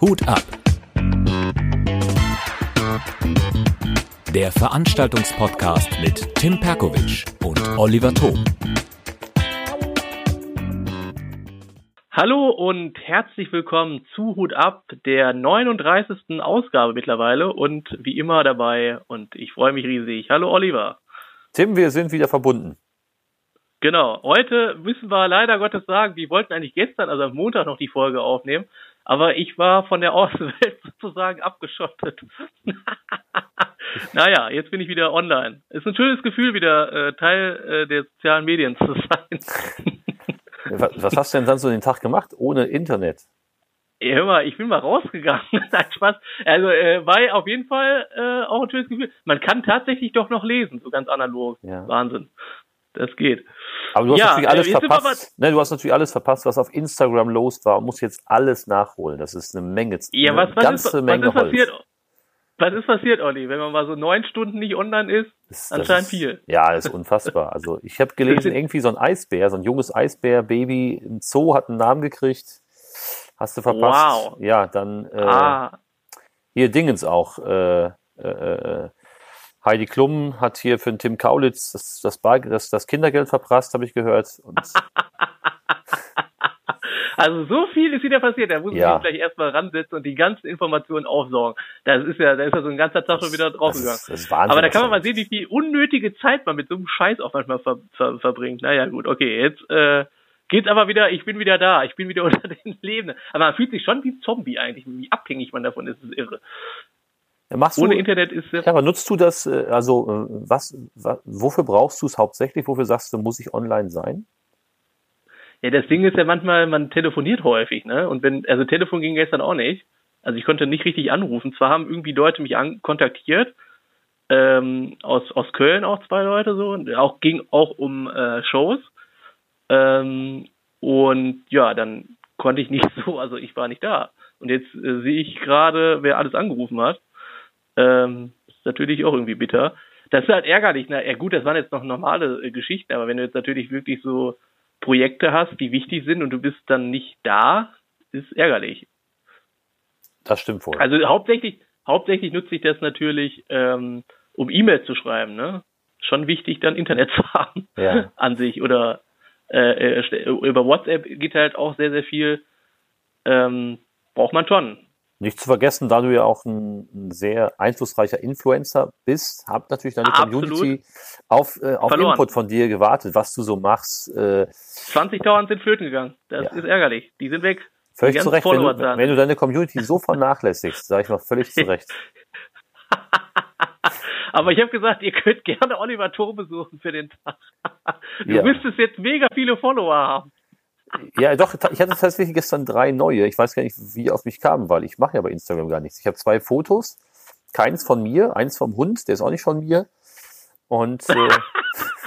Hut ab. Der Veranstaltungspodcast mit Tim Perkovic und Oliver Thom. Hallo und herzlich willkommen zu Hut ab, der 39. Ausgabe mittlerweile und wie immer dabei und ich freue mich riesig. Hallo Oliver. Tim, wir sind wieder verbunden. Genau. Heute müssen wir leider Gottes sagen, wir wollten eigentlich gestern, also am Montag noch die Folge aufnehmen, aber ich war von der Außenwelt sozusagen abgeschottet. naja, jetzt bin ich wieder online. Ist ein schönes Gefühl, wieder äh, Teil äh, der sozialen Medien zu sein. Was hast du denn dann so den Tag gemacht ohne Internet? Ja, hör mal, ich bin mal rausgegangen. Nein, Spaß. Also äh, war auf jeden Fall äh, auch ein schönes Gefühl. Man kann tatsächlich doch noch lesen, so ganz analog. Ja. Wahnsinn. Das geht. Aber du hast ja, natürlich alles äh, verpasst. Ne, du hast natürlich alles verpasst, was auf Instagram los war und musst jetzt alles nachholen. Das ist eine Menge. Ja, was, was ganze ist, Menge was ist passiert? Holz. Was ist passiert, Olli, wenn man mal so neun Stunden nicht online ist? Das, anscheinend ist, viel. Ja, ist unfassbar. Also ich habe gelesen, irgendwie so ein Eisbär, so ein junges Eisbär-Baby im Zoo hat einen Namen gekriegt. Hast du verpasst? Wow. Ja, dann äh, ah. hier Dingens auch. Äh, äh, äh Heidi Klum hat hier für den Tim Kaulitz das, das, Bar, das, das Kindergeld verprasst, habe ich gehört. also so viel ist wieder passiert. Da muss ja. ich gleich erstmal ransetzen und die ganzen Informationen aufsorgen. Das ist ja, da ist ja so ein ganzer Tag schon wieder draufgegangen. Aber da kann man mal sehen, wie viel unnötige Zeit man mit so einem Scheiß auch manchmal ver, ver, verbringt. Naja, gut, okay, jetzt äh, geht's aber wieder, ich bin wieder da, ich bin wieder unter den Lebenden. Aber man fühlt sich schon wie Zombie eigentlich, wie abhängig man davon ist, das ist irre. Machst Ohne du, Internet ist es. Ja, aber nutzt du das, äh, also äh, was, was wofür brauchst du es hauptsächlich? Wofür sagst du, muss ich online sein? Ja, das Ding ist ja manchmal, man telefoniert häufig, ne? Und wenn, also Telefon ging gestern auch nicht. Also ich konnte nicht richtig anrufen. Zwar haben irgendwie Leute mich an, kontaktiert, ähm, aus, aus Köln auch zwei Leute so, und auch ging auch um äh, Shows. Ähm, und ja, dann konnte ich nicht so, also ich war nicht da. Und jetzt äh, sehe ich gerade, wer alles angerufen hat. Ähm, ist natürlich auch irgendwie bitter. Das ist halt ärgerlich. Na, ja gut, das waren jetzt noch normale äh, Geschichten, aber wenn du jetzt natürlich wirklich so Projekte hast, die wichtig sind und du bist dann nicht da, ist ärgerlich. Das stimmt wohl. Also hauptsächlich, hauptsächlich nutze ich das natürlich, ähm, um E-Mails zu schreiben, ne? Schon wichtig, dann Internet zu haben ja. an sich. Oder äh, äh, über WhatsApp geht halt auch sehr, sehr viel. Ähm, braucht man schon. Nicht zu vergessen, da du ja auch ein, ein sehr einflussreicher Influencer bist, habt natürlich deine Absolut. Community auf, äh, auf Input von dir gewartet, was du so machst. Äh, 20.000 sind flöten gegangen. Das ja. ist ärgerlich. Die sind weg. Völlig zu Recht. Wenn du, wenn du, deine Community so vernachlässigst, sage ich mal völlig zu Recht. Aber ich habe gesagt, ihr könnt gerne Oliver Thor besuchen für den Tag. Du ja. müsstest jetzt mega viele Follower haben. Ja, doch, ich hatte tatsächlich gestern drei neue. Ich weiß gar nicht, wie auf mich kamen, weil ich mache ja bei Instagram gar nichts. Ich habe zwei Fotos, keins von mir, eins vom Hund, der ist auch nicht von mir. Und äh,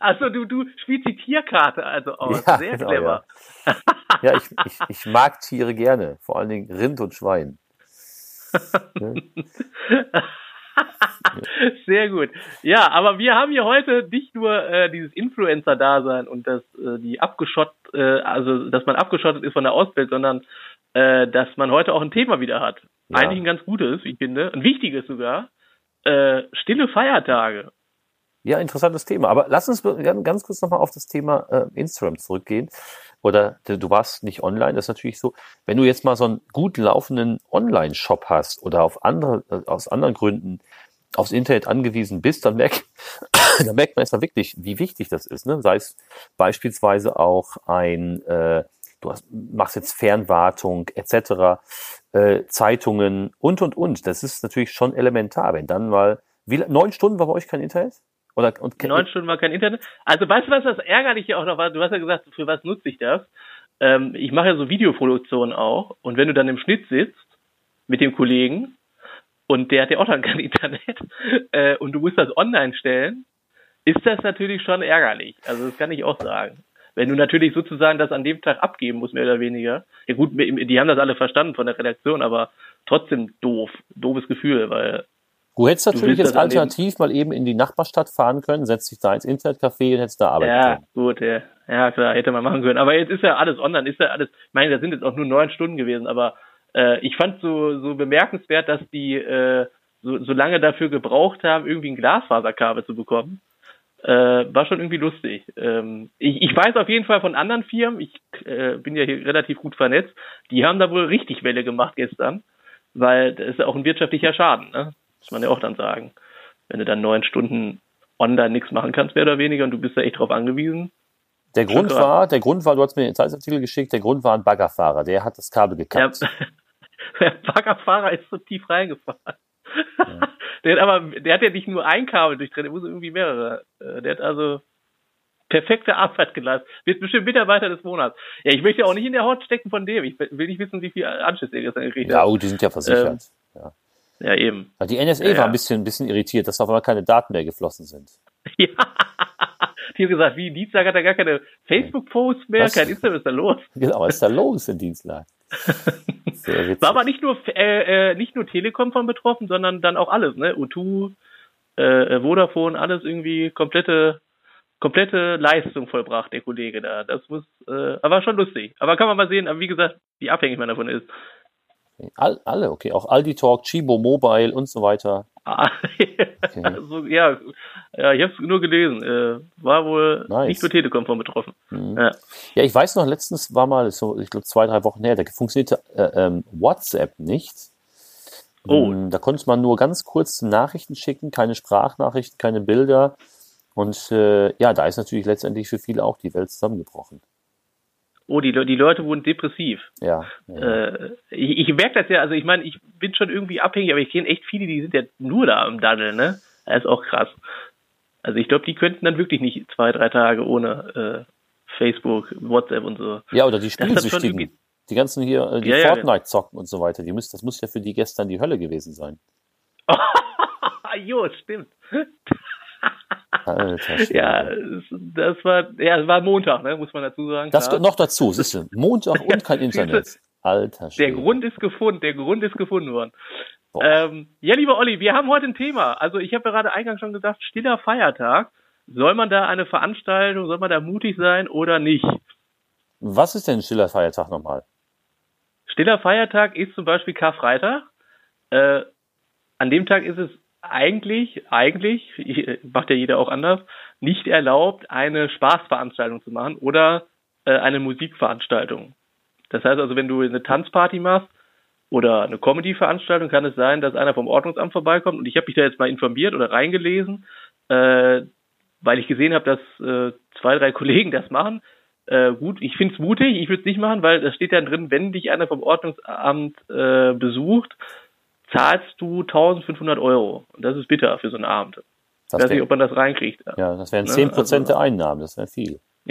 Also du, du spielst die Tierkarte also aus. Ja, Sehr genau, clever. Ja, ja ich, ich, ich mag Tiere gerne, vor allen Dingen Rind und Schwein. Sehr gut. Ja, aber wir haben hier heute nicht nur äh, dieses Influencer-Dasein und das, äh, die abgeschottet, äh, also dass man abgeschottet ist von der Auswelt, sondern äh, dass man heute auch ein Thema wieder hat. Ja. Eigentlich ein ganz gutes, ich finde, ein wichtiges sogar. Äh, stille Feiertage. Ja, interessantes Thema. Aber lass uns ganz kurz nochmal auf das Thema äh, Instagram zurückgehen. Oder du warst nicht online, das ist natürlich so. Wenn du jetzt mal so einen gut laufenden Online-Shop hast oder auf andere, äh, aus anderen Gründen aufs Internet angewiesen bist, dann, merk, dann merkt man erstmal wirklich, wie wichtig das ist. Ne? Sei es beispielsweise auch ein, äh, du hast, machst jetzt Fernwartung etc., äh, Zeitungen und, und, und. Das ist natürlich schon elementar. Wenn dann mal, wie, neun Stunden war bei euch kein Internet? Oder, und Neun Stunden war kein Internet. Also weißt du, was das Ärgerliche auch noch war? Du hast ja gesagt, für was nutze ich das? Ähm, ich mache ja so Videoproduktionen auch. Und wenn du dann im Schnitt sitzt mit dem Kollegen und der hat ja auch dann kein Internet äh, und du musst das online stellen, ist das natürlich schon ärgerlich. Also das kann ich auch sagen. Wenn du natürlich sozusagen das an dem Tag abgeben musst, mehr oder weniger. Ja gut, die haben das alle verstanden von der Redaktion, aber trotzdem doof. Doofes Gefühl, weil Du hättest natürlich jetzt alternativ mal eben in die Nachbarstadt fahren können, setzt dich da ins Internetcafé und hättest da arbeiten ja, können. Gut, ja, Ja, klar, hätte man machen können. Aber jetzt ist ja alles online, ist ja alles, ich meine, da sind jetzt auch nur neun Stunden gewesen, aber äh, ich fand so, so bemerkenswert, dass die äh, so, so lange dafür gebraucht haben, irgendwie ein Glasfaserkabel zu bekommen. Äh, war schon irgendwie lustig. Ähm, ich, ich weiß auf jeden Fall von anderen Firmen, ich äh, bin ja hier relativ gut vernetzt, die haben da wohl richtig Welle gemacht gestern, weil das ist ja auch ein wirtschaftlicher Schaden, ne? muss man ja auch dann sagen. Wenn du dann neun Stunden online nichts machen kannst, mehr oder weniger, und du bist da echt drauf angewiesen. Der Grund war, der Grund war, du hast mir den Zeitungsartikel geschickt, der Grund war ein Baggerfahrer, der hat das Kabel gekappt. Ja, der Baggerfahrer ist so tief reingefahren. Ja. Der hat aber, der hat ja nicht nur ein Kabel durchtrennt, der muss irgendwie mehrere. Äh, der hat also perfekte Arbeit geleistet. Wird bestimmt Mitarbeiter des Monats. Ja, ich möchte auch nicht in der Haut stecken von dem. Ich will nicht wissen, wie viel Anschluss er gestern gekriegt hat. Ja, gut, die sind ja versichert. Ähm, ja. ja. eben. Die NSA ja, war ein bisschen, ein bisschen irritiert, dass auf einmal keine Daten mehr geflossen sind. Ja. Die haben gesagt, wie, Dienstag hat er gar keine Facebook-Posts mehr, was? kein Instagram, was ist da los? Genau, was ist da los in Dienstag? War aber nicht nur äh, äh, nicht nur Telekom von betroffen, sondern dann auch alles, ne? U2, äh, äh, Vodafone, alles irgendwie komplette komplette Leistung vollbracht, der Kollege da. Das muss, äh, aber schon lustig. Aber kann man mal sehen, wie gesagt, wie abhängig man davon ist. All, alle, okay. Auch Aldi Talk, Chibo Mobile und so weiter. Okay. also, ja, ja, ich habe es nur gelesen. Äh, war wohl nice. nicht nur Telekom von betroffen. Mhm. Ja. ja. ich weiß noch, letztens war mal so, ich glaube zwei, drei Wochen her, da funktionierte äh, ähm, WhatsApp nicht. Oh. Ähm, da konnte man nur ganz kurz Nachrichten schicken, keine Sprachnachrichten, keine Bilder. Und äh, ja, da ist natürlich letztendlich für viele auch die Welt zusammengebrochen oh, die, die Leute wurden depressiv. Ja. ja. Äh, ich, ich merke das ja, also ich meine, ich bin schon irgendwie abhängig, aber ich kenne echt viele, die sind ja nur da am Daddeln, ne? Das ist auch krass. Also ich glaube, die könnten dann wirklich nicht zwei, drei Tage ohne äh, Facebook, WhatsApp und so. Ja, oder die Spielsüchtigen. Die ganzen hier, äh, die ja, Fortnite ja, zocken und so weiter, die müssen, das muss ja für die gestern die Hölle gewesen sein. jo, stimmt. Alter, ja, das war, ja, es war Montag, ne, muss man dazu sagen. Das klar. noch dazu, siehst du, Montag und kein Internet. Alter Schwede. Der Grund ist gefunden, der Grund ist gefunden worden. Ähm, ja, lieber Olli, wir haben heute ein Thema. Also ich habe ja gerade eingangs schon gesagt, stiller Feiertag. Soll man da eine Veranstaltung, soll man da mutig sein oder nicht? Was ist denn stiller Feiertag nochmal? Stiller Feiertag ist zum Beispiel Karfreitag. Äh, an dem Tag ist es eigentlich, eigentlich, macht ja jeder auch anders, nicht erlaubt, eine Spaßveranstaltung zu machen oder äh, eine Musikveranstaltung. Das heißt also, wenn du eine Tanzparty machst oder eine Comedy-Veranstaltung, kann es sein, dass einer vom Ordnungsamt vorbeikommt. Und ich habe mich da jetzt mal informiert oder reingelesen, äh, weil ich gesehen habe, dass äh, zwei, drei Kollegen das machen. Äh, gut, ich finde es mutig, ich würde es nicht machen, weil da steht dann drin, wenn dich einer vom Ordnungsamt äh, besucht, zahlst du 1500 Euro. Und das ist bitter für so einen Abend. Ich weiß nicht, ob man das reinkriegt. Ja, das wären 10 ne? Prozent also, der Einnahmen, das wäre viel.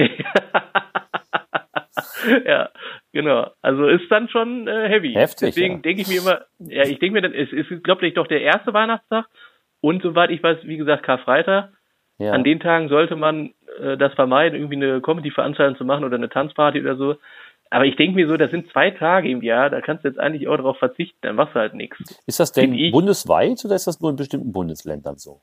ja, genau. Also ist dann schon äh, heavy. Heftig. Deswegen ja. denke ich mir immer, ja, ich denke mir dann, es ist, glaube ich, doch der erste Weihnachtstag und soweit ich weiß, wie gesagt, Karfreitag. Ja. An den Tagen sollte man äh, das vermeiden, irgendwie eine Comedy-Veranstaltung zu machen oder eine Tanzparty oder so. Aber ich denke mir so, das sind zwei Tage im Jahr, da kannst du jetzt eigentlich auch darauf verzichten, dann machst du halt nichts. Ist das denn bundesweit oder ist das nur in bestimmten Bundesländern so?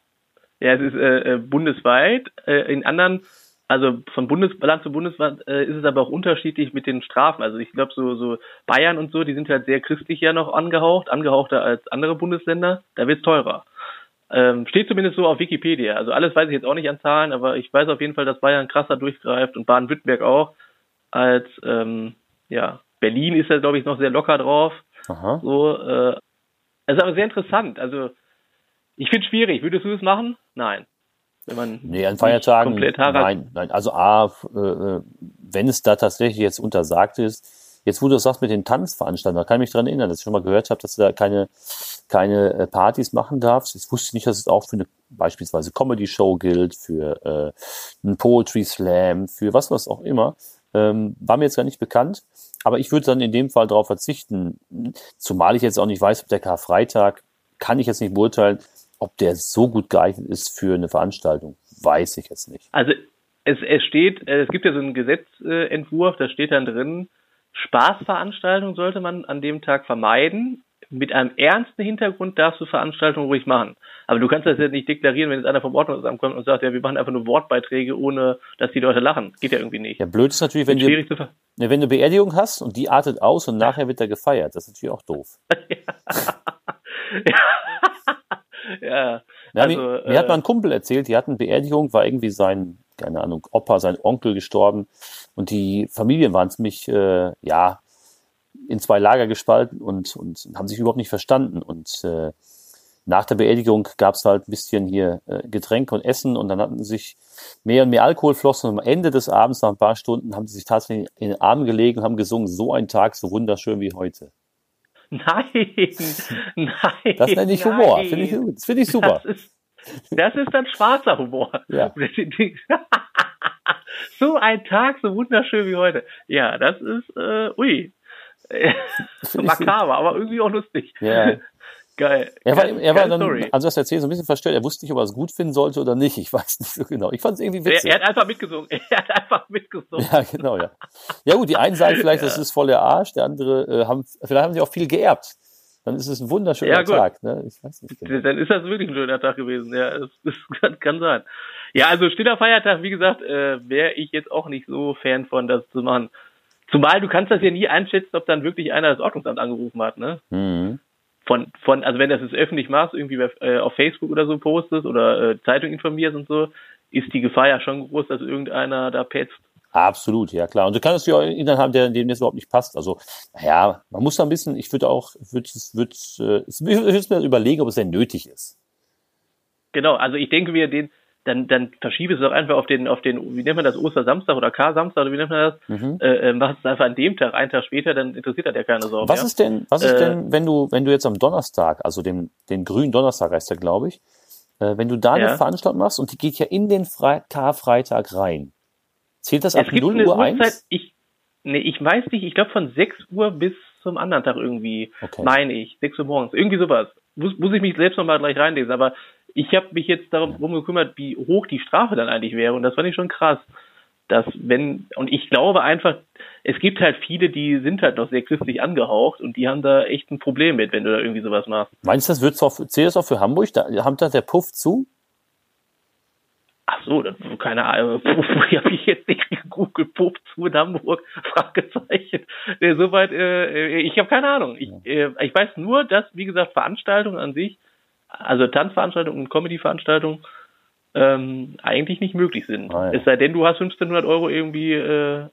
Ja, es ist äh, äh, bundesweit. Äh, in anderen, also von Bundesland zu Bundesland äh, ist es aber auch unterschiedlich mit den Strafen. Also ich glaube, so, so Bayern und so, die sind halt sehr christlich ja noch angehaucht, angehauchter als andere Bundesländer. Da wird's teurer. Ähm, steht zumindest so auf Wikipedia. Also alles weiß ich jetzt auch nicht an Zahlen, aber ich weiß auf jeden Fall, dass Bayern krasser durchgreift und Baden-Württemberg auch als ähm, ja Berlin ist ja glaube ich noch sehr locker drauf. Aha. So, äh, es ist aber sehr interessant. Also ich finde es schwierig. Würdest du es machen? Nein. Wenn man nee, an Feiertagen nein, nein. Also A, äh, äh, wenn es da tatsächlich jetzt untersagt ist, jetzt wo du das sagst mit den Tanzveranstaltungen, da kann ich mich dran erinnern, dass ich schon mal gehört habe, dass du da keine keine äh, Partys machen darfst. Ich wusste nicht, dass es auch für eine beispielsweise Comedy Show gilt, für äh, einen Poetry Slam, für was was auch immer. Ähm, war mir jetzt gar nicht bekannt, aber ich würde dann in dem Fall darauf verzichten, zumal ich jetzt auch nicht weiß, ob der Karfreitag, kann ich jetzt nicht beurteilen, ob der so gut geeignet ist für eine Veranstaltung, weiß ich jetzt nicht. Also es, es steht, äh, es gibt ja so einen Gesetzentwurf, da steht dann drin, Spaßveranstaltungen sollte man an dem Tag vermeiden, mit einem ernsten Hintergrund darfst du Veranstaltungen ruhig machen. Aber du kannst das ja nicht deklarieren, wenn jetzt einer vom Ordnungsamt kommt und sagt, ja, wir machen einfach nur Wortbeiträge, ohne dass die Leute lachen. Geht ja irgendwie nicht. Ja, blöd ist natürlich, wenn, Schwierig du, wenn du Beerdigung hast und die artet aus und nachher wird da gefeiert. Das ist natürlich auch doof. ja. Ja, Also, mir, mir hat äh, mal ein Kumpel erzählt, die hatten Beerdigung, war irgendwie sein, keine Ahnung, Opa, sein Onkel gestorben und die Familien waren ziemlich, äh, ja, in zwei Lager gespalten und, und haben sich überhaupt nicht verstanden. Und äh, nach der Beerdigung gab es halt ein bisschen hier äh, Getränke und Essen und dann hatten sich mehr und mehr Alkohol flossen und am Ende des Abends, nach ein paar Stunden, haben sie sich tatsächlich in den Arm gelegen und haben gesungen, so ein Tag, so wunderschön wie heute. Nein, nein. Das nenne ich Humor, nein. finde ich, das finde ich super. Das ist, das ist dann schwarzer Humor. Ja. so ein Tag, so wunderschön wie heute. Ja, das ist, äh, ui. Makaber, aber irgendwie auch lustig. Ja. Geil. Er war, er war dann, Story. also das erzählt, so ein bisschen verstört. Er wusste nicht, ob er es gut finden sollte oder nicht. Ich weiß nicht so genau. Ich fand es irgendwie er, witzig. er hat einfach mitgesungen. Er hat einfach mitgesungen. ja, genau, ja. Ja gut, die einen sagen vielleicht, das ist voll der Arsch, der andere äh, haben, vielleicht haben sie auch viel geerbt. Dann ist es ein wunderschöner Ja, gut. Tag. Ne? Ich weiß nicht genau. Dann ist das wirklich ein schöner Tag gewesen. Ja, das, das kann, kann sein. Ja, also stiller Feiertag, wie gesagt, äh, wäre ich jetzt auch nicht so Fan von, das zu machen. Zumal du kannst das ja nie einschätzen, ob dann wirklich einer das Ordnungsamt angerufen hat, ne? Mhm. Von, von, also wenn das jetzt öffentlich machst, irgendwie bei, äh, auf Facebook oder so postest oder äh, Zeitung informierst und so, ist die Gefahr ja schon groß, dass irgendeiner da petzt. Absolut, ja klar. Und du kannst ja auch Inhalt haben, der dem das überhaupt nicht passt. Also, naja, man muss da ein bisschen, ich würde auch, würde würde äh, ich würde mir überlegen, ob es denn nötig ist. Genau, also ich denke mir, den, dann, dann verschiebe es doch einfach auf den, auf den, wie nennt man das, Ostersamstag oder Kar-Samstag oder wie nennt man das? Mhm. Äh, äh, mach es einfach an dem Tag, einen Tag später, dann interessiert das ja keine Sau Was mehr. ist denn, was ist Äh, denn, wenn du, wenn du jetzt am Donnerstag, also dem, den grünen Donnerstag heißt der, glaube ich, äh, wenn du da eine Ja. Veranstaltung machst und die geht ja in den Fre Karfreitag rein. Zählt das ab es gibt 0 eine Uhr Uhrzeit, 1? ich, nee, ich weiß nicht, ich glaube von 6 Uhr bis zum anderen Tag irgendwie, Okay. meine ich, 6 Uhr morgens, irgendwie sowas. Muss, muss ich mich selbst nochmal gleich reinlesen, aber ich habe mich jetzt darum gekümmert, wie hoch die Strafe dann eigentlich wäre und das fand ich schon krass. Dass wenn, und ich glaube einfach, es gibt halt viele, die sind halt noch sehr christlich angehaucht und die haben da echt ein Problem mit, wenn du da irgendwie sowas machst. Meinst du, das wird's auch, zählt das auch für Hamburg? Da, haben da der Puff zu? Ach so, das, keine Ahnung, Puff, habe ich jetzt nicht gegoogelt, Puff zu in Hamburg, Fragezeichen. Nee, soweit, äh, ich habe keine Ahnung. Ich, äh, ich weiß nur, dass, wie gesagt, Veranstaltungen an sich, also Tanzveranstaltungen und Comedy-Veranstaltungen, ähm, eigentlich nicht möglich sind. Ah, ja. Es sei denn, du hast 1500 Euro irgendwie äh,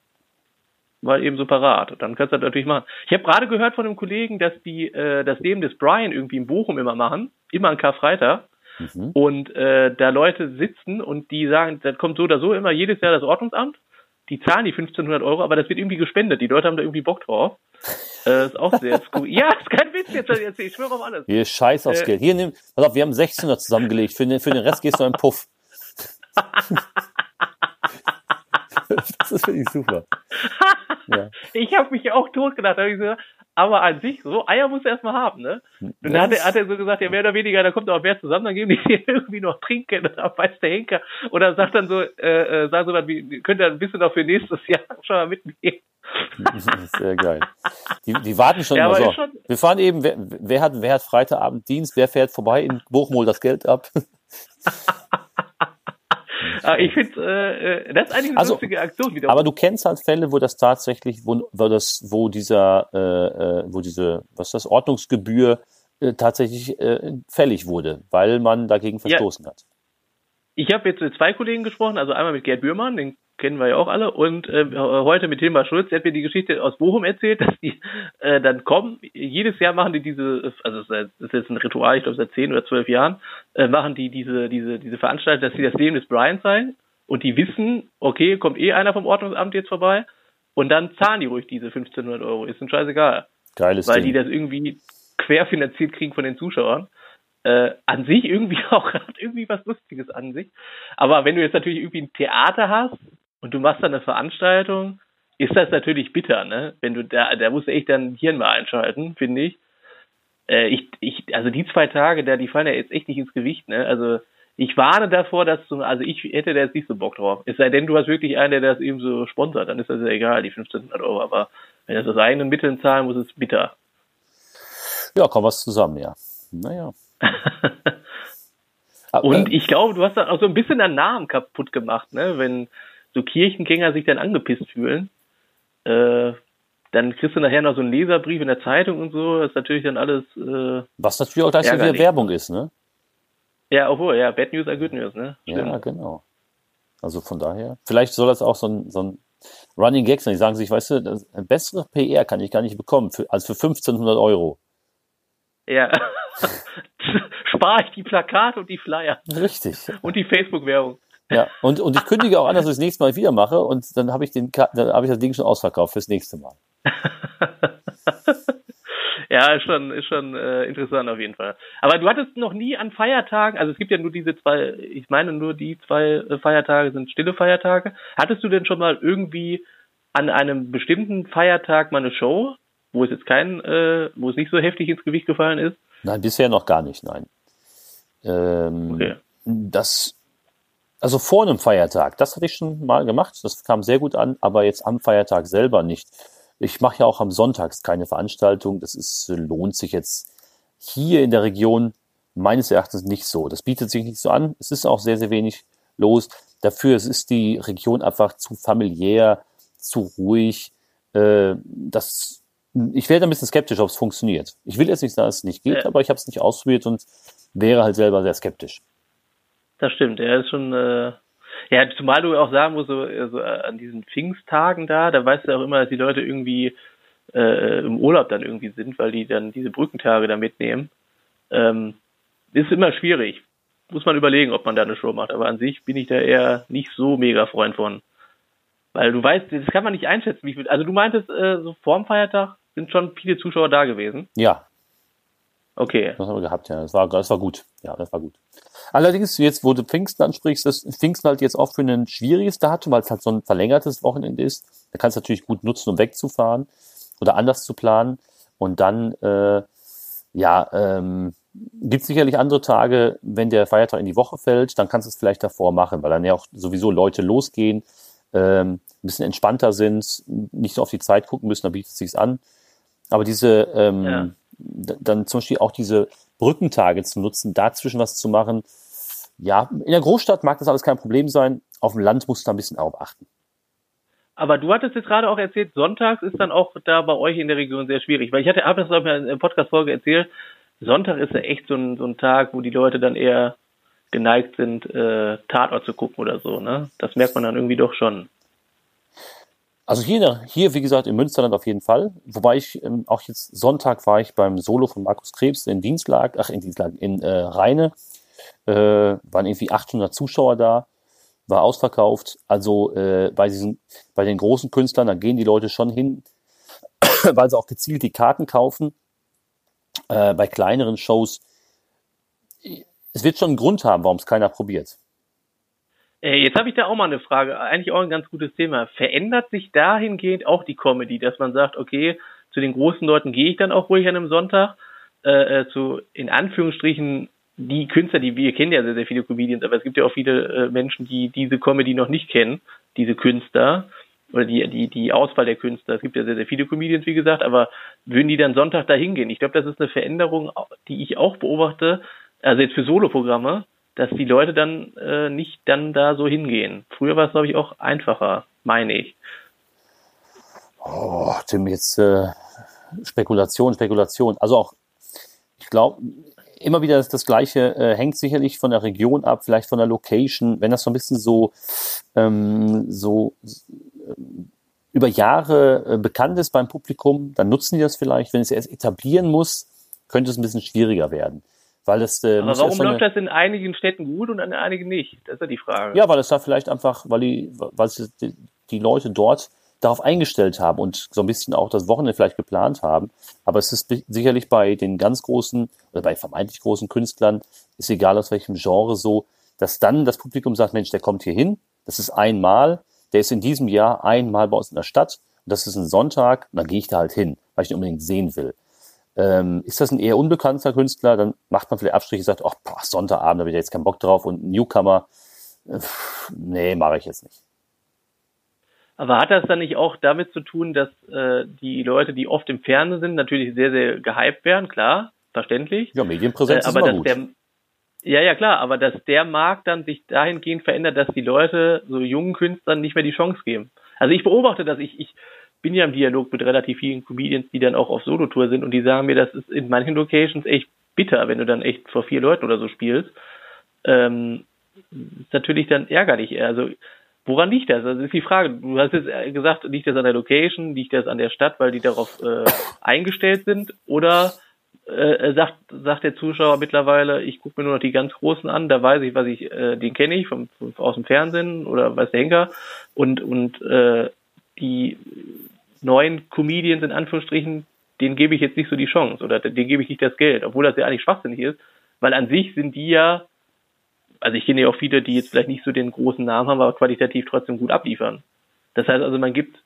mal eben so parat. Dann kannst du das natürlich machen. Ich habe gerade gehört von einem Kollegen, dass die äh, das Leben des Brian irgendwie in Bochum immer machen, immer an Karfreitag Mhm. und äh, da Leute sitzen und die sagen, das kommt so oder so immer jedes Jahr das Ordnungsamt, die zahlen die 1500 Euro, aber das wird irgendwie gespendet, die Leute haben da irgendwie Bock drauf. Äh, ist auch sehr cool. Ja, ist kein Witz jetzt, jetzt ich schwöre auf alles. Hier, scheiß aufs Äh. Geld. Hier, nimm, pass auf, wir haben 1600 zusammengelegt. Für den, für den Rest gehst du in einen Puff. das ist finde ich super. Ja. Ich habe mich auch totgelacht, hab ich gesagt, aber an sich, so Eier muss er erstmal haben, ne? Und dann hat er, hat er so gesagt, ja, mehr oder weniger, da kommt auch wer zusammen, dann geben die dir irgendwie noch trinken, dann weiß der Henker. Oder sagt dann so, äh, äh, sagt so was wie, könnt ihr ein bisschen noch für nächstes Jahr schon mal mitnehmen. Sehr geil. Die, die warten schon Ja, immer so. schon- Wir fahren eben, wer, wer hat, wer hat Freitagabend Dienst, wer fährt vorbei in Bochum, holt das Geld ab. Aber ich finde, äh, äh, das ist eigentlich eine Also, lustige Aktion wieder. Aber du kennst halt Fälle, wo das tatsächlich, wo, wo das, wo dieser, äh, äh, wo diese, was ist das, Ordnungsgebühr äh, tatsächlich äh, fällig wurde, weil man dagegen verstoßen hat. Ich habe jetzt mit zwei Kollegen gesprochen, also einmal mit Gerd Bührmann, den kennen wir ja auch alle, und äh, heute mit Hilmar Schulz, der hat mir die Geschichte aus Bochum erzählt, dass die äh, dann kommen, jedes Jahr machen die diese, also das ist jetzt ein Ritual, ich glaube seit zehn oder zwölf Jahren, äh, machen die diese, diese, diese Veranstaltung, dass sie das Leben des Brian zeigen und die wissen, okay, kommt eh einer vom Ordnungsamt jetzt vorbei und dann zahlen die ruhig diese 1500 Euro, ist ihnen scheißegal Geiles weil Ding. die das irgendwie querfinanziert kriegen von den Zuschauern. Äh, an sich irgendwie auch hat irgendwie was Lustiges an sich. Aber wenn du jetzt natürlich irgendwie ein Theater hast und du machst dann eine Veranstaltung, ist das natürlich bitter, ne? Wenn du da, da musst du echt dein Hirn mal einschalten, finde ich. Äh, ich, ich, also die zwei Tage, da, die fallen ja jetzt echt nicht ins Gewicht, ne? Also ich warne davor, dass du, also ich hätte da jetzt nicht so Bock drauf. Es sei denn, du hast wirklich einen, der das eben so sponsert, dann ist das ja egal, die 1500 Euro. Aber wenn das aus eigenen Mitteln zahlen musst, ist es bitter. Ja, kommt was zusammen, ja. Naja. Und ich glaube, du hast da auch so ein bisschen deinen Namen kaputt gemacht, ne? Wenn so Kirchengänger sich dann angepisst fühlen, äh, dann kriegst du nachher noch so einen Leserbrief in der Zeitung und so. Das ist natürlich dann alles. Äh, Was natürlich auch gleich so wieder Werbung ist, ne? Ja, obwohl, ja, Bad News are Good News, ne? Stimmt. Ja, genau. Also von daher, vielleicht soll das auch so ein, so ein Running Gag sein. Die sagen sich, weißt du, das, eine bessere PR kann ich gar nicht bekommen für, als für 1500 Euro. Ja. Spare ich die Plakate und die Flyer. Richtig. Und die Facebook-Werbung. Ja, und, und ich kündige auch an, dass ich das nächste Mal wieder mache und dann habe ich den dann habe ich das Ding schon ausverkauft fürs nächste Mal. ja, ist schon, ist schon äh, interessant auf jeden Fall. Aber du hattest noch nie an Feiertagen, also es gibt ja nur diese zwei, ich meine nur die zwei äh, Feiertage sind stille Feiertage. Hattest du denn schon mal irgendwie an einem bestimmten Feiertag mal eine Show, wo es jetzt kein, äh, wo es nicht so heftig ins Gewicht gefallen ist? Nein, bisher noch gar nicht, nein. Ähm, okay. Das also vor einem Feiertag, das hatte ich schon mal gemacht, das kam sehr gut an, aber jetzt am Feiertag selber nicht. Ich mache ja auch am Sonntags keine Veranstaltung, das ist, lohnt sich jetzt hier in der Region meines Erachtens nicht so. Das bietet sich nicht so an, es ist auch sehr, sehr wenig los. Dafür ist die Region einfach zu familiär, zu ruhig. Äh, das, ich werde ein bisschen skeptisch, ob es funktioniert. Ich will jetzt nicht sagen, dass es nicht geht, aber ich habe es nicht ausprobiert und wäre halt selber sehr skeptisch. Das stimmt, er ist schon, äh, ja, zumal du auch sagen musst, so, also an diesen Pfingsttagen da, da weißt du auch immer, dass die Leute irgendwie äh, im Urlaub dann irgendwie sind, weil die dann diese Brückentage da mitnehmen. Ähm, ist immer schwierig. Muss man überlegen, ob man da eine Show macht. Aber an sich bin ich da eher nicht so mega Freund von. Weil du weißt, das kann man nicht einschätzen, wie viel. Also du meintest, äh, so vorm Feiertag sind schon viele Zuschauer da gewesen. Ja, Okay. Das haben wir gehabt, ja. Das war, das war gut. Ja, das war gut. Allerdings, jetzt, wo du Pfingsten ansprichst, das Pfingsten halt jetzt auch für ein schwieriges Datum, weil es halt so ein verlängertes Wochenende ist. Da kannst du natürlich gut nutzen, um wegzufahren oder anders zu planen. Und dann, äh, ja, ähm, gibt sicherlich andere Tage, wenn der Feiertag in die Woche fällt, dann kannst du es vielleicht davor machen, weil dann ja auch sowieso Leute losgehen, ähm, ein bisschen entspannter sind, nicht so auf die Zeit gucken müssen, da bietet es sich an. Aber diese, ähm, ja dann zum Beispiel auch diese Brückentage zu nutzen, dazwischen was zu machen. Ja, in der Großstadt mag das alles kein Problem sein. Auf dem Land musst du da ein bisschen darauf achten. Aber du hattest jetzt gerade auch erzählt, sonntags ist dann auch da bei euch in der Region sehr schwierig. Weil ich hatte, habe das auch in der Podcast-Folge erzählt, Sonntag ist ja echt so ein, so ein Tag, wo die Leute dann eher geneigt sind, äh, Tatort zu gucken oder so. Ne? Das merkt man dann irgendwie doch schon. Also hier, hier, wie gesagt, im Münsterland auf jeden Fall. Wobei ich ähm, auch jetzt Sonntag war ich beim Solo von Markus Krebs in Dienstlag, ach in Dienstlag, in äh, Rheine. Äh, waren irgendwie 800 Zuschauer da, war ausverkauft. Also äh, bei diesen, bei den großen Künstlern, da gehen die Leute schon hin, weil sie auch gezielt die Karten kaufen. Äh, bei kleineren Shows, es wird schon einen Grund haben, warum es keiner probiert. Äh, jetzt habe ich da auch mal eine Frage, eigentlich auch ein ganz gutes Thema. Verändert sich dahingehend auch die Comedy, dass man sagt, okay, zu den großen Leuten gehe ich dann auch ruhig an einem Sonntag, äh, äh, zu in Anführungsstrichen die Künstler, die wir kennen ja sehr, sehr viele Comedians, aber es gibt ja auch viele äh, Menschen, die diese Comedy noch nicht kennen, diese Künstler oder die, die, die Auswahl der Künstler. Es gibt ja sehr, sehr viele Comedians, wie gesagt, aber würden die dann Sonntag da hingehen? Ich glaube, das ist eine Veränderung, die ich auch beobachte, also jetzt für Soloprogramme, dass die Leute dann äh, nicht dann da so hingehen. Früher war es, glaube ich, auch einfacher, meine ich. Oh, Tim, jetzt äh, Spekulation, Spekulation. Also auch, ich glaube, immer wieder das, das Gleiche, äh, hängt sicherlich von der Region ab, vielleicht von der Location. Wenn das so ein bisschen so, ähm, so äh, über Jahre äh, bekannt ist beim Publikum, dann nutzen die das vielleicht. Wenn es erst etablieren muss, könnte es ein bisschen schwieriger werden. Weil das, äh, Aber warum läuft das in einigen Städten gut und in einigen nicht? Das ist ja die Frage. Ja, weil es da vielleicht einfach, weil die, weil die, die Leute dort darauf eingestellt haben und so ein bisschen auch das Wochenende vielleicht geplant haben. Aber es ist sicherlich bei den ganz großen oder bei vermeintlich großen Künstlern, ist egal aus welchem Genre so, dass dann das Publikum sagt, Mensch, der kommt hier hin, das ist einmal, der ist in diesem Jahr einmal bei uns in der Stadt und das ist ein Sonntag und dann gehe ich da halt hin, weil ich ihn unbedingt sehen will. Ähm, ist das ein eher unbekannter Künstler, dann macht man vielleicht Abstriche und sagt, ach, boah, Sonntagabend, da habe ich jetzt keinen Bock drauf und Newcomer, äh, nee, mache ich jetzt nicht. Aber hat das dann nicht auch damit zu tun, dass äh, die Leute, die oft im Fernsehen sind, natürlich sehr, sehr gehypt werden, klar, verständlich. Ja, Medienpräsenz Äh, aber ist dass immer gut. der, ja, ja, klar, aber dass der Markt dann sich dahingehend verändert, dass die Leute so jungen Künstlern nicht mehr die Chance geben. Also ich beobachte das, ich, ich bin ja im Dialog mit relativ vielen Comedians, die dann auch auf Solotour sind und die sagen mir, das ist in manchen Locations echt bitter, wenn du dann echt vor vier Leuten oder so spielst. Ähm, ist natürlich dann ärgerlich. Also woran liegt das? Also ist die Frage. Du hast jetzt gesagt, liegt das an der Location, liegt das an der Stadt, weil die darauf äh, eingestellt sind? Oder äh, sagt, sagt der Zuschauer mittlerweile, ich gucke mir nur noch die ganz Großen an, da weiß ich, was ich, äh, den kenne ich vom, vom, aus dem Fernsehen oder weiß der Henker und und äh, die neuen Comedians in Anführungsstrichen, denen gebe ich jetzt nicht so die Chance oder denen gebe ich nicht das Geld, obwohl das ja eigentlich schwachsinnig ist, weil an sich sind die ja, also ich kenne ja auch viele, die jetzt vielleicht nicht so den großen Namen haben, aber qualitativ trotzdem gut abliefern. Das heißt also, man gibt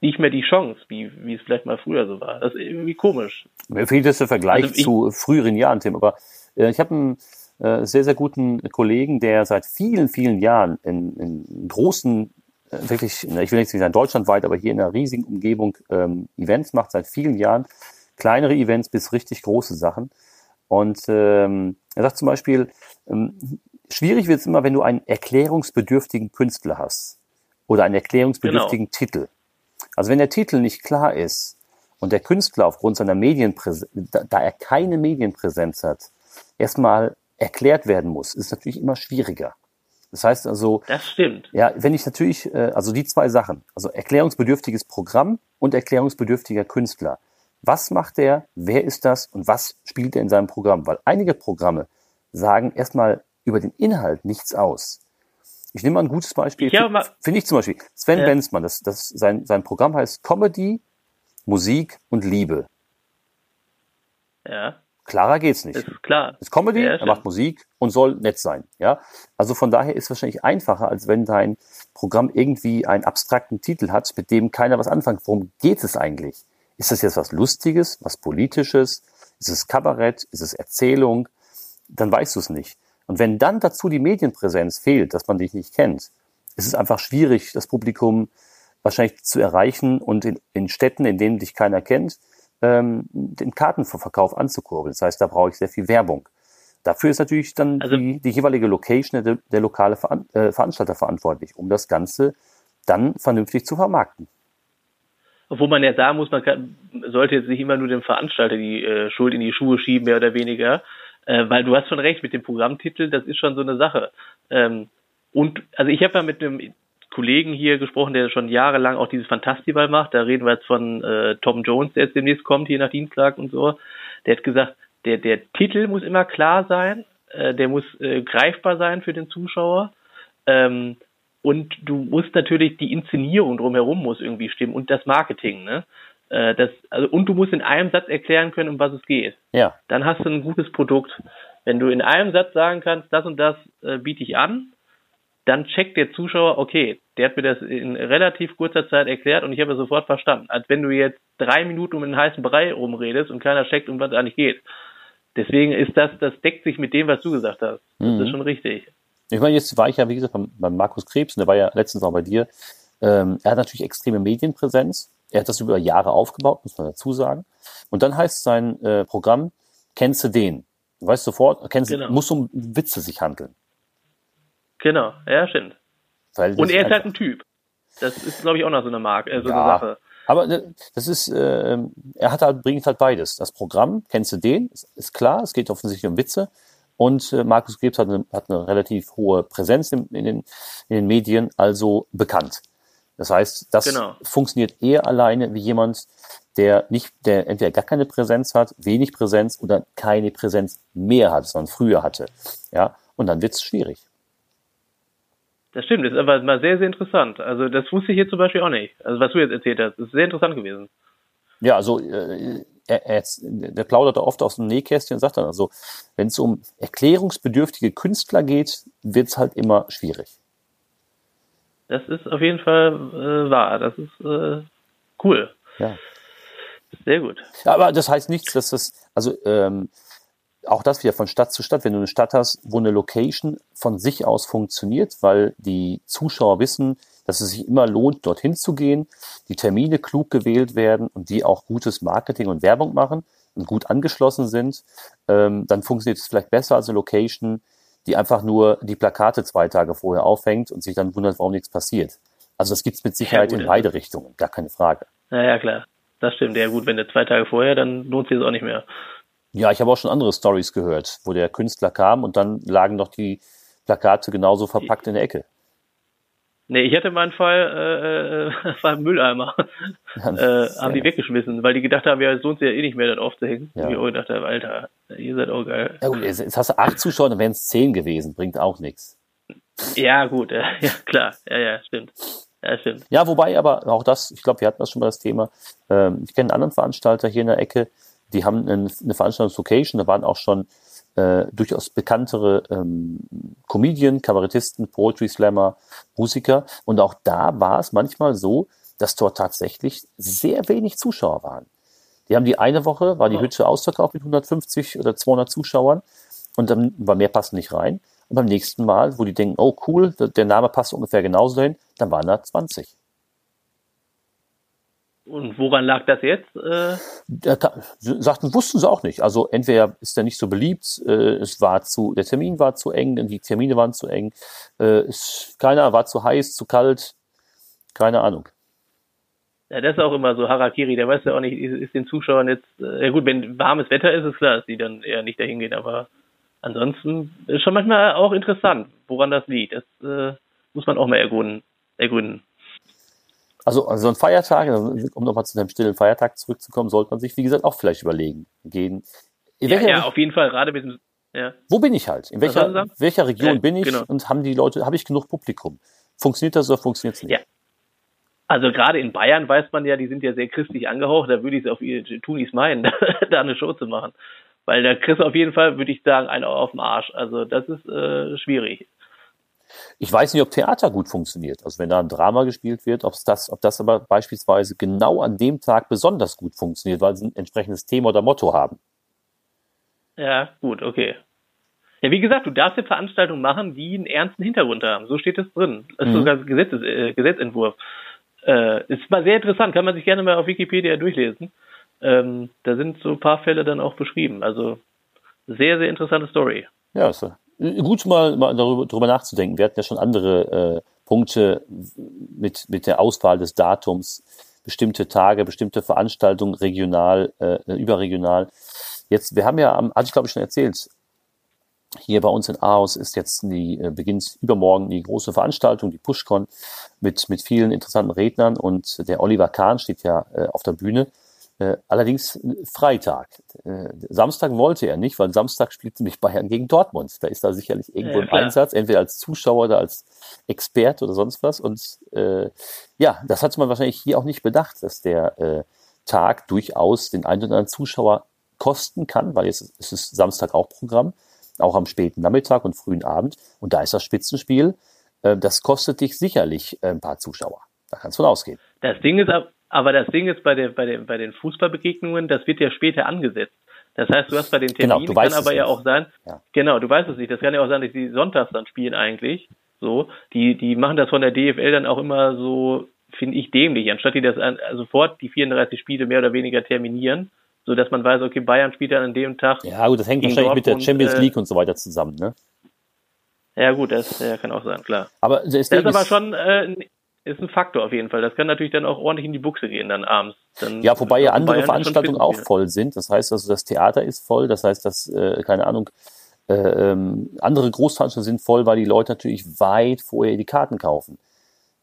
nicht mehr die Chance, wie, wie es vielleicht mal früher so war. Das ist irgendwie komisch. Mir fehlt jetzt der Vergleich Also ich- zu früheren Jahren, Tim, aber äh, ich habe einen äh, sehr, sehr guten Kollegen, der seit vielen, vielen Jahren in, in großen, wirklich, ich will nicht sagen deutschlandweit, aber hier in einer riesigen Umgebung ähm, Events macht, seit vielen Jahren. Kleinere Events bis richtig große Sachen. Und ähm, er sagt zum Beispiel, ähm, schwierig wird es immer, wenn du einen erklärungsbedürftigen Künstler hast oder einen erklärungsbedürftigen Titel. Also wenn der Titel nicht klar ist und der Künstler aufgrund seiner Medienpräsenz, da, da er keine Medienpräsenz hat, erstmal erklärt werden muss, ist natürlich immer schwieriger. Das heißt also, Das stimmt. ja, wenn ich natürlich, äh, also die zwei Sachen, also erklärungsbedürftiges Programm und erklärungsbedürftiger Künstler. Was macht der? Wer ist das? Und was spielt er in seinem Programm? Weil einige Programme sagen erstmal über den Inhalt nichts aus. Ich nehme mal ein gutes Beispiel. Finde ich zum Beispiel Sven Ja. Benzmann, das, das, sein, sein Programm heißt Comedy, Musik und Liebe. Ja, Klarer geht's nicht. ist klar. ist Comedy, Ja, er macht Musik und soll nett sein. Ja, also von daher ist es wahrscheinlich einfacher, als wenn dein Programm irgendwie einen abstrakten Titel hat, mit dem keiner was anfängt. Worum geht es eigentlich? Ist das jetzt was Lustiges, was Politisches? Ist es Kabarett? Ist es Erzählung? Dann weißt du es nicht. Und wenn dann dazu die Medienpräsenz fehlt, dass man dich nicht kennt, ist es einfach schwierig, das Publikum wahrscheinlich zu erreichen und in, in Städten, in denen dich keiner kennt, ähm, den Kartenverkauf anzukurbeln. Das heißt, da brauche ich sehr viel Werbung. Dafür ist natürlich dann Also- die, die jeweilige Location, der, der lokale Veran äh, Veranstalter verantwortlich, um das Ganze dann vernünftig zu vermarkten. Obwohl man ja sagen muss, man kann, sollte jetzt nicht immer nur dem Veranstalter die äh, Schuld in die Schuhe schieben, mehr oder weniger. Äh, weil du hast schon recht mit dem Programmtitel, das ist schon so eine Sache. Ähm, und also ich habe ja mit einem Kollegen hier gesprochen, der schon jahrelang auch dieses Fantastival macht. Da reden wir jetzt von äh, Tom Jones, der jetzt demnächst kommt, hier nach Dienstag und so. Der hat gesagt, der, der Titel muss immer klar sein, äh, der muss äh, greifbar sein für den Zuschauer. Ähm, und du musst natürlich die Inszenierung drumherum muss irgendwie stimmen und das Marketing, ne? Äh, das, also, und du musst in einem Satz erklären können, um was es geht. Ja, Dann hast du ein gutes Produkt. Wenn du in einem Satz sagen kannst, das und das äh, biete ich an, dann checkt der Zuschauer, okay, der hat mir das in relativ kurzer Zeit erklärt und ich habe es sofort verstanden. Als wenn du jetzt drei Minuten um einen heißen Brei rumredest und keiner checkt, um was es eigentlich geht. Deswegen ist das, das deckt sich mit dem, was du gesagt hast. Das Mhm. ist schon richtig. Ich meine, jetzt war ich ja, wie gesagt, beim, beim Markus Krebs, und der war ja letztens auch bei dir. Ähm, er hat natürlich extreme Medienpräsenz. Er hat das über Jahre aufgebaut, muss man dazu sagen. Und dann heißt sein äh, Programm, kennst du den? Du weißt sofort, kennst, Genau. muss um Witze sich handeln. Genau, ja, stimmt. Und er ist halt einfach- ein Typ. Das ist, glaube ich, auch noch so eine Marke, äh, so Ja. eine Sache. Aber äh, das ist, äh, er hat halt, bringt halt beides. Das Programm, kennst du den? Ist, ist klar, es geht offensichtlich um Witze. Und äh, Markus Krebs hat eine, hat eine relativ hohe Präsenz in, in, den, in den Medien, also bekannt. Das heißt, das Genau. funktioniert eher alleine wie jemand, der nicht, der entweder gar keine Präsenz hat, wenig Präsenz oder keine Präsenz mehr hat, sondern früher hatte. Ja, und dann wird's schwierig. Das stimmt, das ist aber mal sehr, sehr interessant. Also das wusste ich hier zum Beispiel auch nicht. Also was du jetzt erzählt hast, ist sehr interessant gewesen. Ja, also äh, er, er, der plaudert da oft aus dem Nähkästchen und sagt dann, also wenn es um erklärungsbedürftige Künstler geht, wird's halt immer schwierig. Das ist auf jeden Fall äh, wahr. Das ist äh, cool. Ja. Sehr gut. Aber das heißt nichts, dass das, also ähm, auch das wieder von Stadt zu Stadt. Wenn du eine Stadt hast, wo eine Location von sich aus funktioniert, weil die Zuschauer wissen, dass es sich immer lohnt, dorthin zu gehen, die Termine klug gewählt werden und die auch gutes Marketing und Werbung machen und gut angeschlossen sind, ähm, dann funktioniert es vielleicht besser als eine Location, die einfach nur die Plakate zwei Tage vorher aufhängt und sich dann wundert, warum nichts passiert. Also das gibt es mit Sicherheit ja, in beide Richtungen, gar keine Frage. Ja, ja, klar. Das stimmt. Ja gut, wenn du zwei Tage vorher, dann lohnt sich das auch nicht mehr. Ja, ich habe auch schon andere Stories gehört, wo der Künstler kam und dann lagen noch die Plakate genauso verpackt in der Ecke. Nee, ich hatte mal einen Fall, äh, äh, war ein Mülleimer. Ja, äh, haben die weggeschmissen, weil die gedacht haben, ja, es lohnt sich ja eh nicht mehr, das aufzuhängen. Ja. Und ich dachte, Alter, ihr seid auch geil. Ja, gut, jetzt hast du acht Zuschauer, dann wären es zehn gewesen, bringt auch nichts. Ja, gut, ja, ja, klar, ja, ja, stimmt. Ja, stimmt. Ja, wobei aber auch das, ich glaube, wir hatten das schon mal das Thema. Ähm, ich kenne einen anderen Veranstalter hier in der Ecke, die haben eine, eine Veranstaltungslocation, da waren auch schon äh, durchaus bekanntere ähm, Comedian, Kabarettisten, Poetry Slammer, Musiker. Und auch da war es manchmal so, dass dort tatsächlich sehr wenig Zuschauer waren. Die haben die eine Woche, war die Hütte ausverkauft mit 150 oder 200 Zuschauern und dann war mehr passen nicht rein. Und beim nächsten Mal, wo die denken, oh cool, der Name passt ungefähr genauso hin, dann waren da 20. Und woran lag das jetzt? Äh? sagten, wussten sie auch nicht. Also entweder ist er nicht so beliebt, äh, es war zu, der Termin war zu eng, die Termine waren zu eng, äh, es, keiner war zu heiß, zu kalt, keine Ahnung. Ja, das ist auch immer so Harakiri, der weiß ja auch nicht, ist, ist den Zuschauern jetzt, äh, ja gut, wenn warmes Wetter ist, ist klar, dass die dann eher nicht dahin gehen, aber ansonsten ist schon manchmal auch interessant, woran das liegt. Das äh, muss man auch mal ergründen. ergründen. Also, also ein Feiertag, um nochmal zu einem stillen Feiertag zurückzukommen, sollte man sich, wie gesagt, auch vielleicht überlegen. Gehen. Ja, ja, auf jeden Fall, gerade mit dem, ja. Wo bin ich halt? In welcher, welcher Region ja, bin ich genau. und haben die Leute, habe ich genug Publikum? Funktioniert das oder funktioniert es nicht? Ja. Also gerade in Bayern weiß man ja, die sind ja sehr christlich angehaucht, da würde ich es auf ihr Tunis meinen, da eine Show zu machen. Weil da kriegst du auf jeden Fall, würde ich sagen, einen auf dem Arsch. Also das ist äh, schwierig. Ich weiß nicht, ob Theater gut funktioniert. Also wenn da ein Drama gespielt wird, ob das, ob das aber beispielsweise genau an dem Tag besonders gut funktioniert, weil sie ein entsprechendes Thema oder Motto haben. Ja, gut, okay. Ja, wie gesagt, du darfst ja Veranstaltungen machen, die einen ernsten Hintergrund haben. So steht es drin. Das ist mhm. sogar Gesetzes, äh, Gesetzentwurf. Äh, ist mal sehr interessant, kann man sich gerne mal auf Wikipedia durchlesen. Ähm, da sind so ein paar Fälle dann auch beschrieben. Also sehr, sehr interessante Story. Ja, ist gut mal, mal darüber, darüber nachzudenken. Wir hatten ja schon andere äh, Punkte mit, mit der Auswahl des Datums, bestimmte Tage, bestimmte Veranstaltungen regional, äh, überregional. Jetzt, wir haben ja, am, hatte ich glaube ich schon erzählt, hier bei uns in Aarhus ist jetzt die, äh, beginnt übermorgen die große Veranstaltung, die PushCon, mit, mit vielen interessanten Rednern und der Oliver Kahn steht ja äh, auf der Bühne äh, allerdings äh, Freitag. Äh, Samstag wollte er nicht, weil Samstag spielt nämlich Bayern gegen Dortmund. Da ist er sicherlich irgendwo ja, im Einsatz, entweder als Zuschauer oder als Experte oder sonst was. Und äh, ja, das hat man wahrscheinlich hier auch nicht bedacht, dass der äh, Tag durchaus den einen oder anderen Zuschauer kosten kann, weil jetzt ist es Samstag auch Programm, auch am späten Nachmittag und frühen Abend. Und da ist das Spitzenspiel. Äh, das kostet dich sicherlich ein paar Zuschauer. Da kannst du von ausgehen. Das Ding ist aber, aber das Ding ist bei, der, bei, den, bei den Fußballbegegnungen, das wird ja später angesetzt. Das heißt, du hast bei den genau, Terminen, genau, kann aber ja auch sein, ja. genau, du weißt es nicht, das kann ja auch sein, dass die sonntags dann spielen eigentlich, so, die, die machen das von der DFL dann auch immer so, finde ich, dämlich, anstatt die das an, also sofort die 34 Spiele mehr oder weniger terminieren, so dass man weiß, okay, Bayern spielt dann an dem Tag. Ja, gut, das hängt wahrscheinlich Dortmund, mit der Champions äh, League und so weiter zusammen, ne? Ja, gut, das ja, kann auch sein, klar. Aber das ist aber schon äh, ist ein Faktor auf jeden Fall. Das kann natürlich dann auch ordentlich in die Buchse gehen dann abends. Dann ja, wobei ja andere Veranstaltungen auch voll sind. Das heißt also, das Theater ist voll. Das heißt, dass, äh, keine Ahnung, äh, ähm, andere Großveranstaltungen sind voll, weil die Leute natürlich weit vorher die Karten kaufen.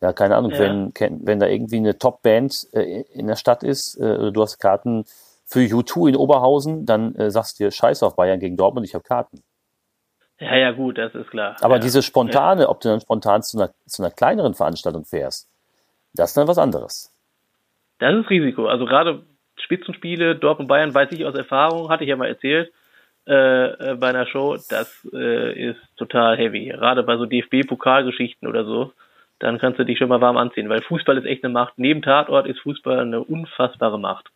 Ja, keine Ahnung, ja. wenn, wenn da irgendwie eine Top-Band äh, in der Stadt ist, äh, du hast Karten für U2 in Oberhausen, dann äh, sagst du dir, scheiß auf Bayern gegen Dortmund, ich habe Karten. Ja, ja, gut, das ist klar. Aber ja. diese spontane, ja. ob du dann spontan zu einer, zu einer kleineren Veranstaltung fährst, das ist dann was anderes. Das ist Risiko. Also gerade Spitzenspiele, Dortmund Bayern, weiß ich aus Erfahrung, hatte ich ja mal erzählt, äh, äh bei einer Show, das äh, ist total heavy. Gerade bei so DFB-Pokalgeschichten oder so, dann kannst du dich schon mal warm anziehen, weil Fußball ist echt eine Macht. Neben Tatort ist Fußball eine unfassbare Macht.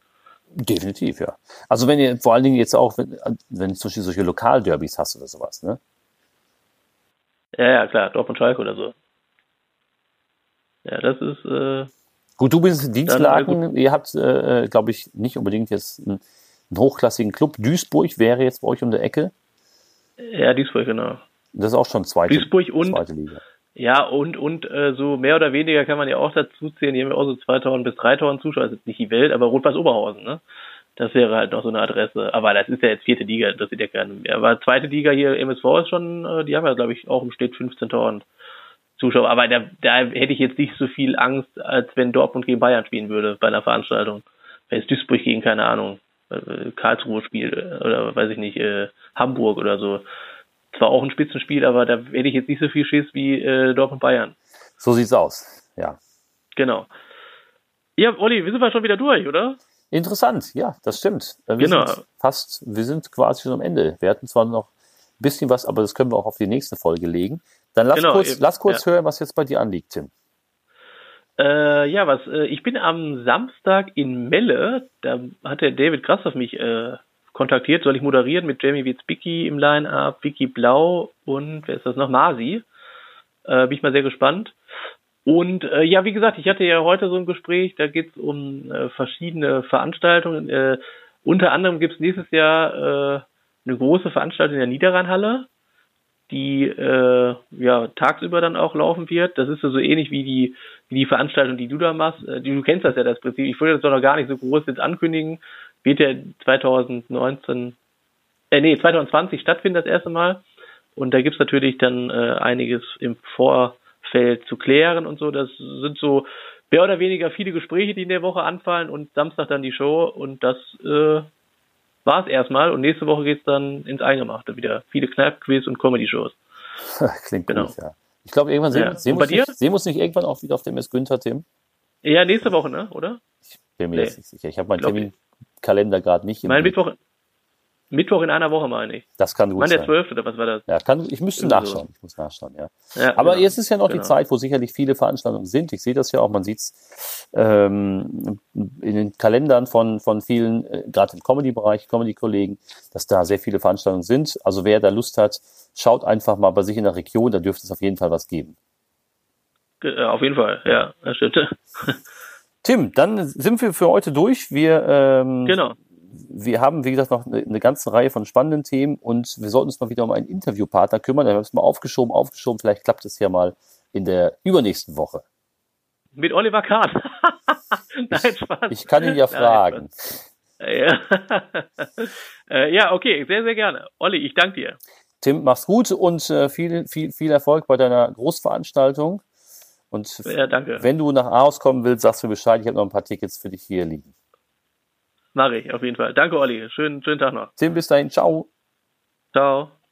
Definitiv, ja. Also wenn ihr vor allen Dingen jetzt auch, wenn, wenn du zum Beispiel solche Lokalderbys hast oder sowas, ne? Ja, ja, klar, Dortmund Schalke oder so. Ja, das ist. Äh, gut, du bist in Dienstlaken. Ihr habt, äh, glaube ich, nicht unbedingt jetzt einen, einen, hochklassigen Club. Duisburg wäre jetzt bei euch um der Ecke. Ja, Duisburg, genau. Das ist auch schon zweite, Duisburg und, zweite Liga. Ja, und, und äh, so mehr oder weniger kann man ja auch dazu zählen, die haben ja auch so 2000 bis 3000 Zuschauer, das ist nicht die Welt, aber Rot-Weiß Oberhausen, ne? Das wäre halt noch so eine Adresse. Aber das ist ja jetzt vierte Liga, das sieht ja keinen mehr. Aber zweite Liga hier, MSV ist schon, äh, die haben ja, glaube ich, auch im Schnitt 15.000 Zuschauer. Aber da, da hätte ich jetzt nicht so viel Angst, als wenn Dortmund gegen Bayern spielen würde bei einer Veranstaltung. Wenn es Duisburg gegen, keine Ahnung, äh, Karlsruhe spielt äh, oder weiß ich nicht, Hamburg oder so zwar auch ein Spitzenspiel, aber da hätte ich jetzt nicht so viel Schiss wie äh, Dortmund Bayern. So sieht's aus, ja. Genau. Ja, Olli, wir sind wir schon wieder durch, oder? Interessant, ja, das stimmt. Wir genau. Sind fast, wir sind quasi schon am Ende. Wir hatten zwar noch ein bisschen was, aber das können wir auch auf die nächste Folge legen. Dann lass genau, kurz, eben, lass kurz ja. hören, was jetzt bei dir anliegt, Tim. Äh, ja, was, äh, ich bin am Samstag in Melle, da hat der David Krass auf mich äh, kontaktiert, soll ich moderieren mit Jamie Witzbicki im Line-Up, Vicky Blau und wer ist das noch? Masi. Äh, bin ich mal sehr gespannt. Und äh, ja, wie gesagt, ich hatte ja heute so ein Gespräch, da geht es um äh, verschiedene Veranstaltungen. Äh, unter anderem gibt es nächstes Jahr äh, eine große Veranstaltung in der Niederrheinhalle, die äh, ja tagsüber dann auch laufen wird. Das ist so ähnlich wie die, wie die Veranstaltung, die du da machst. Äh, du kennst das ja, das Prinzip. Ich würde das doch noch gar nicht so groß jetzt ankündigen wird ja 2019, äh, nee, 2020 stattfinden das erste Mal. Und da gibt's natürlich dann äh, einiges im Vorfeld zu klären und so. Das sind so mehr oder weniger viele Gespräche, die in der Woche anfallen und Samstag dann die Show und das äh, war es erstmal. Und nächste Woche geht's dann ins Eingemachte wieder. Viele Kneipp-Quiz und Comedy-Shows. Klingt genau. gut, ja. Ich glaube, irgendwann sehen, ja. sehen, wir uns nicht, sehen wir uns nicht irgendwann auch wieder auf dem S. Günther, Tim. Ja, nächste Woche, ne? Oder? Ich bin mir nee. jetzt nicht sicher. Ich habe meinen Termin, Kalender gerade nicht. Mein Mittwoch, Mittwoch in einer Woche meine ich. Das kann gut mein sein. der 12. oder was war das? Ja, kann, ich müsste nachschauen. Ich muss nachschauen, ja. ja Aber genau. jetzt ist ja noch genau. die Zeit, wo sicherlich viele Veranstaltungen sind. Ich sehe das ja auch, man sieht es ähm, in den Kalendern von, von vielen, äh, gerade im Comedy-Bereich, Comedy-Kollegen, dass da sehr viele Veranstaltungen sind. Also wer da Lust hat, schaut einfach mal bei sich in der Region, da dürfte es auf jeden Fall was geben. Auf jeden Fall, ja, das stimmt. Tim, dann sind wir für heute durch. Wir, ähm, genau. Wir haben, wie gesagt, noch eine, eine, ganze Reihe von spannenden Themen und wir sollten uns mal wieder um einen Interviewpartner kümmern. Da haben wir es mal aufgeschoben, aufgeschoben. Vielleicht klappt es ja mal in der übernächsten Woche. Mit Oliver Kahn. Nein, Spaß. Ich kann ihn ja fragen. Ja. Äh, ja, okay, sehr, sehr gerne. Olli, ich danke dir. Tim, mach's gut und äh, viel, viel, viel Erfolg bei deiner Großveranstaltung. Und ja, wenn du nach Aarhus kommen willst, sagst du Bescheid. Ich habe noch ein paar Tickets für dich hier liegen. Mache ich, auf jeden Fall. Danke, Olli. Schönen, schönen Tag noch. Tim, bis dahin. Ciao. Ciao.